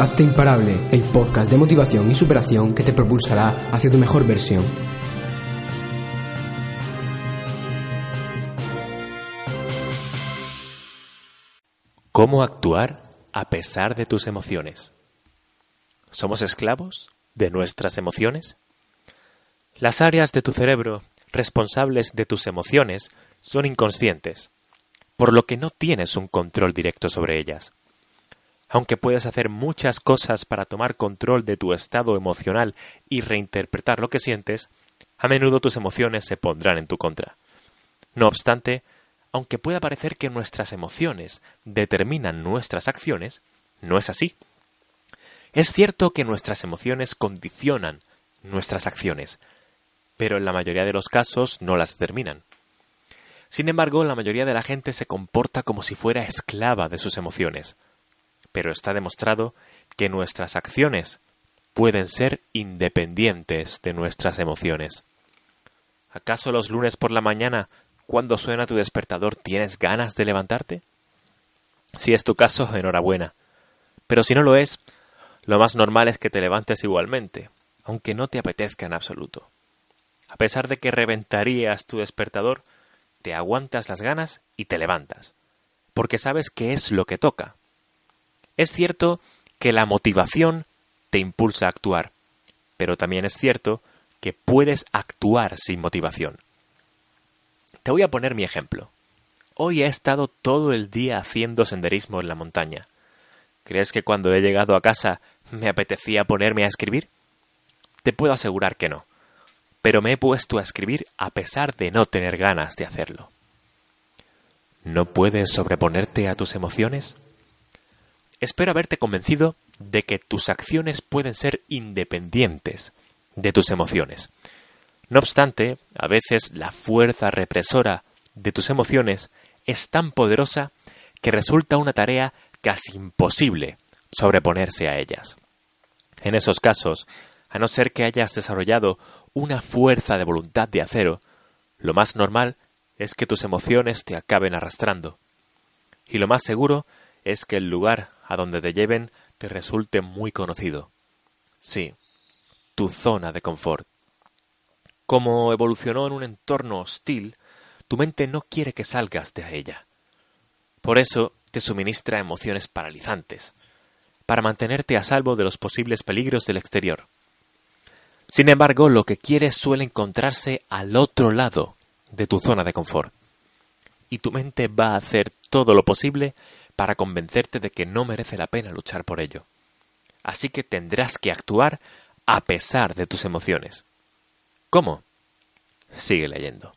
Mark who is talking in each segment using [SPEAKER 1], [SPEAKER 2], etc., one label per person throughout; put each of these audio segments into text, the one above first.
[SPEAKER 1] Hazte Imparable, el podcast de motivación y superación que te propulsará hacia tu mejor versión.
[SPEAKER 2] ¿Cómo actuar a pesar de tus emociones? ¿Somos esclavos de nuestras emociones? Las áreas de tu cerebro responsables de tus emociones son inconscientes, por lo que no tienes un control directo sobre ellas. Aunque puedes hacer muchas cosas para tomar control de tu estado emocional y reinterpretar lo que sientes, a menudo tus emociones se pondrán en tu contra. No obstante, aunque pueda parecer que nuestras emociones determinan nuestras acciones, no es así. Es cierto que nuestras emociones condicionan nuestras acciones, pero en la mayoría de los casos no las determinan. Sin embargo, la mayoría de la gente se comporta como si fuera esclava de sus emociones, pero está demostrado que nuestras acciones pueden ser independientes de nuestras emociones. ¿Acaso los lunes por la mañana cuando suena tu despertador tienes ganas de levantarte? Si es tu caso, enhorabuena. Pero si no lo es, lo más normal es que te levantes igualmente, aunque no te apetezca en absoluto. A pesar de que reventarías tu despertador, te aguantas las ganas y te levantas, porque sabes que es lo que toca. Es cierto que la motivación te impulsa a actuar, pero también es cierto que puedes actuar sin motivación. Te voy a poner mi ejemplo. Hoy he estado todo el día haciendo senderismo en la montaña. ¿Crees que cuando he llegado a casa me apetecía ponerme a escribir? Te puedo asegurar que no. Pero me he puesto a escribir a pesar de no tener ganas de hacerlo. ¿No puedes sobreponerte a tus emociones? Espero haberte convencido de que tus acciones pueden ser independientes de tus emociones. No obstante, a veces la fuerza represora de tus emociones es tan poderosa que resulta una tarea casi imposible sobreponerse a ellas. En esos casos, a no ser que hayas desarrollado una fuerza de voluntad de acero, lo más normal es que tus emociones te acaben arrastrando. Y lo más seguro es que el lugar a donde te lleven te resulte muy conocido. Sí, tu zona de confort. Como evolucionó en un entorno hostil, tu mente no quiere que salgas de ella. Por eso te suministra emociones paralizantes, para mantenerte a salvo de los posibles peligros del exterior. Sin embargo, lo que quieres suele encontrarse al otro lado de tu zona de confort. Y tu mente va a hacer todo lo posible para convencerte de que no merece la pena luchar por ello. Así que tendrás que actuar a pesar de tus emociones. ¿Cómo? Sigue leyendo.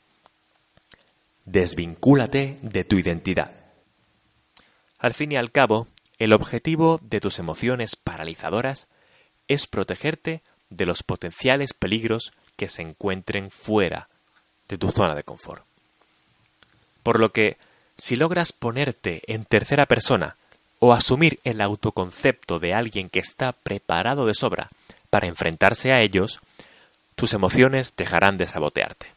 [SPEAKER 2] Desvincúlate de tu identidad. Al fin y al cabo, el objetivo de tus emociones paralizadoras es protegerte de los potenciales peligros que se encuentren fuera de tu zona de confort. Por lo que, si logras ponerte en tercera persona o asumir el autoconcepto de alguien que está preparado de sobra para enfrentarse a ellos, tus emociones dejarán de sabotearte.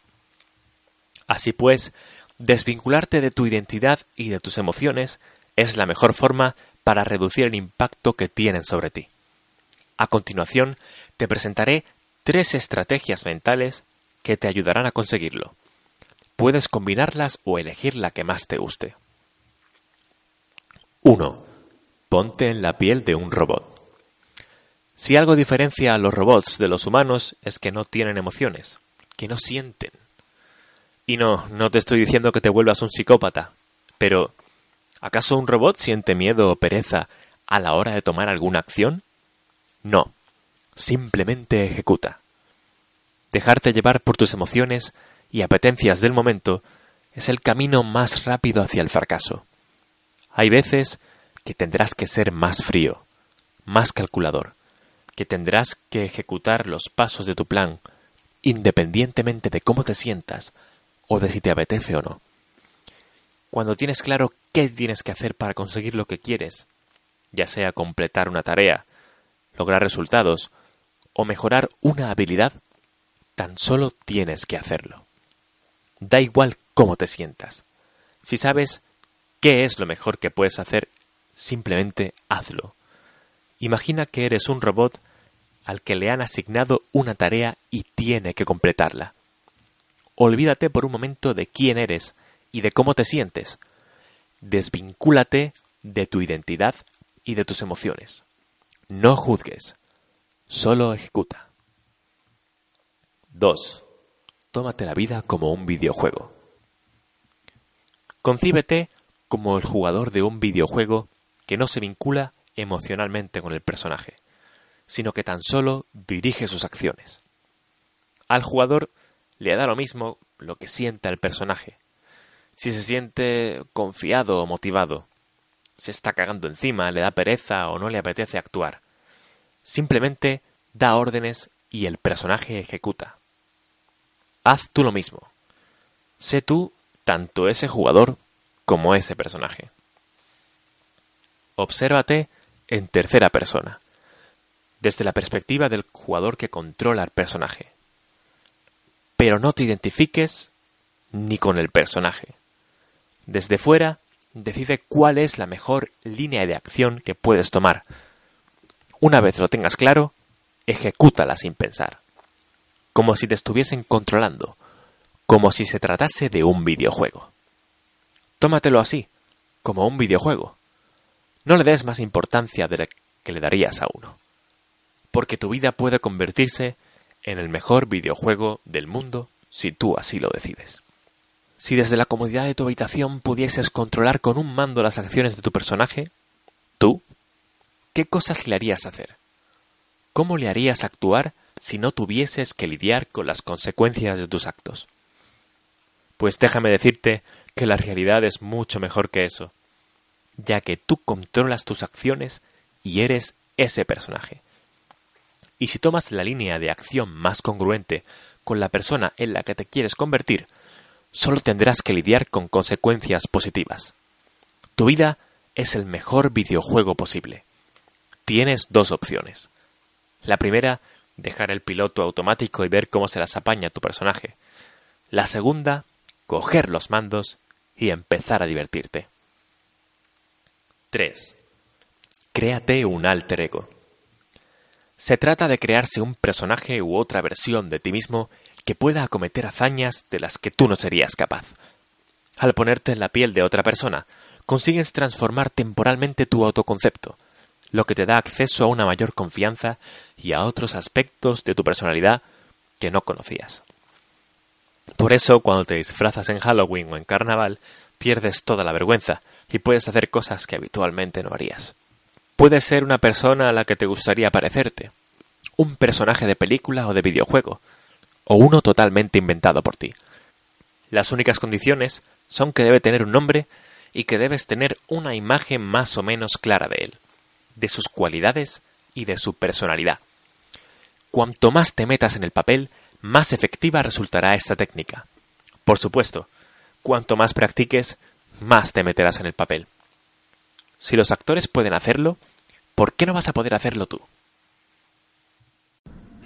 [SPEAKER 2] Así pues, desvincularte de tu identidad y de tus emociones es la mejor forma para reducir el impacto que tienen sobre ti. A continuación, te presentaré tres estrategias mentales que te ayudarán a conseguirlo. Puedes combinarlas o elegir la que más te guste. 1. Ponte en la piel de un robot. Si algo diferencia a los robots de los humanos es que no tienen emociones, que no sienten. Y no, no te estoy diciendo que te vuelvas un psicópata, pero ¿acaso un robot siente miedo o pereza a la hora de tomar alguna acción? No, simplemente ejecuta. Dejarte llevar por tus emociones y apetencias del momento es el camino más rápido hacia el fracaso. Hay veces que tendrás que ser más frío, más calculador, que tendrás que ejecutar los pasos de tu plan, independientemente de cómo te sientas o de si te apetece o no. Cuando tienes claro qué tienes que hacer para conseguir lo que quieres, ya sea completar una tarea, lograr resultados o mejorar una habilidad, tan solo tienes que hacerlo. Da igual cómo te sientas. Si sabes qué es lo mejor que puedes hacer, simplemente hazlo. Imagina que eres un robot al que le han asignado una tarea y tiene que completarla. Olvídate por un momento de quién eres y de cómo te sientes. Desvincúlate de tu identidad y de tus emociones. No juzgues, solo ejecuta. 2. Tómate la vida como un videojuego. Concíbete como el jugador de un videojuego que no se vincula emocionalmente con el personaje, sino que tan solo dirige sus acciones. Al jugador le da lo mismo lo que sienta el personaje. Si se siente confiado o motivado, se está cagando encima, le da pereza o no le apetece actuar. Simplemente da órdenes y el personaje ejecuta. Haz tú lo mismo. Sé tú tanto ese jugador como ese personaje. Obsérvate en tercera persona, desde la perspectiva del jugador que controla al personaje. Pero no te identifiques ni con el personaje. Desde fuera, decide cuál es la mejor línea de acción que puedes tomar. Una vez lo tengas claro, ejecútala sin pensar como si te estuviesen controlando, como si se tratase de un videojuego. Tómatelo así, como un videojuego. No le des más importancia de la que le darías a uno, porque tu vida puede convertirse en el mejor videojuego del mundo si tú así lo decides. Si desde la comodidad de tu habitación pudieses controlar con un mando las acciones de tu personaje, tú, ¿qué cosas le harías hacer? ¿Cómo le harías actuar si no tuvieses que lidiar con las consecuencias de tus actos. Pues déjame decirte que la realidad es mucho mejor que eso, ya que tú controlas tus acciones y eres ese personaje. Y si tomas la línea de acción más congruente con la persona en la que te quieres convertir, solo tendrás que lidiar con consecuencias positivas. Tu vida es el mejor videojuego posible. Tienes dos opciones. La primera dejar el piloto automático y ver cómo se las apaña tu personaje. La segunda, coger los mandos y empezar a divertirte. 3. Créate un alter ego. Se trata de crearse un personaje u otra versión de ti mismo que pueda acometer hazañas de las que tú no serías capaz. Al ponerte en la piel de otra persona, consigues transformar temporalmente tu autoconcepto, lo que te da acceso a una mayor confianza y a otros aspectos de tu personalidad que no conocías. Por eso, cuando te disfrazas en Halloween o en Carnaval, pierdes toda la vergüenza y puedes hacer cosas que habitualmente no harías. Puedes ser una persona a la que te gustaría parecerte, un personaje de película o de videojuego, o uno totalmente inventado por ti. Las únicas condiciones son que debe tener un nombre y que debes tener una imagen más o menos clara de él de sus cualidades y de su personalidad. Cuanto más te metas en el papel, más efectiva resultará esta técnica. Por supuesto, cuanto más practiques, más te meterás en el papel. Si los actores pueden hacerlo, ¿por qué no vas a poder hacerlo tú?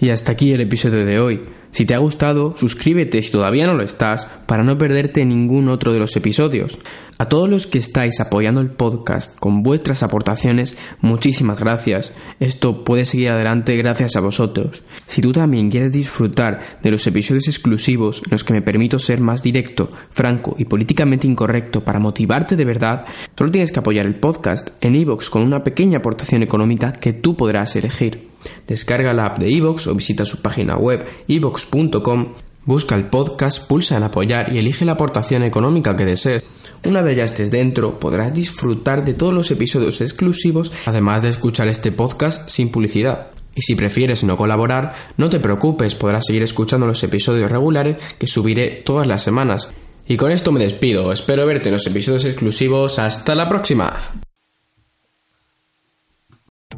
[SPEAKER 1] Y hasta aquí el episodio de hoy. Si te ha gustado, suscríbete si todavía no lo estás para no perderte ningún otro de los episodios. A todos los que estáis apoyando el podcast con vuestras aportaciones, muchísimas gracias. Esto puede seguir adelante gracias a vosotros. Si tú también quieres disfrutar de los episodios exclusivos en los que me permito ser más directo, franco y políticamente incorrecto para motivarte de verdad, solo tienes que apoyar el podcast en iVoox con una pequeña aportación económica que tú podrás elegir. Descarga la app de iVoox o visita su página web ivox.com, busca el podcast, pulsa en apoyar y elige la aportación económica que desees. Una vez ya estés dentro, podrás disfrutar de todos los episodios exclusivos, además de escuchar este podcast sin publicidad. Y si prefieres no colaborar, no te preocupes, podrás seguir escuchando los episodios regulares que subiré todas las semanas. Y con esto me despido, espero verte en los episodios exclusivos, hasta la próxima.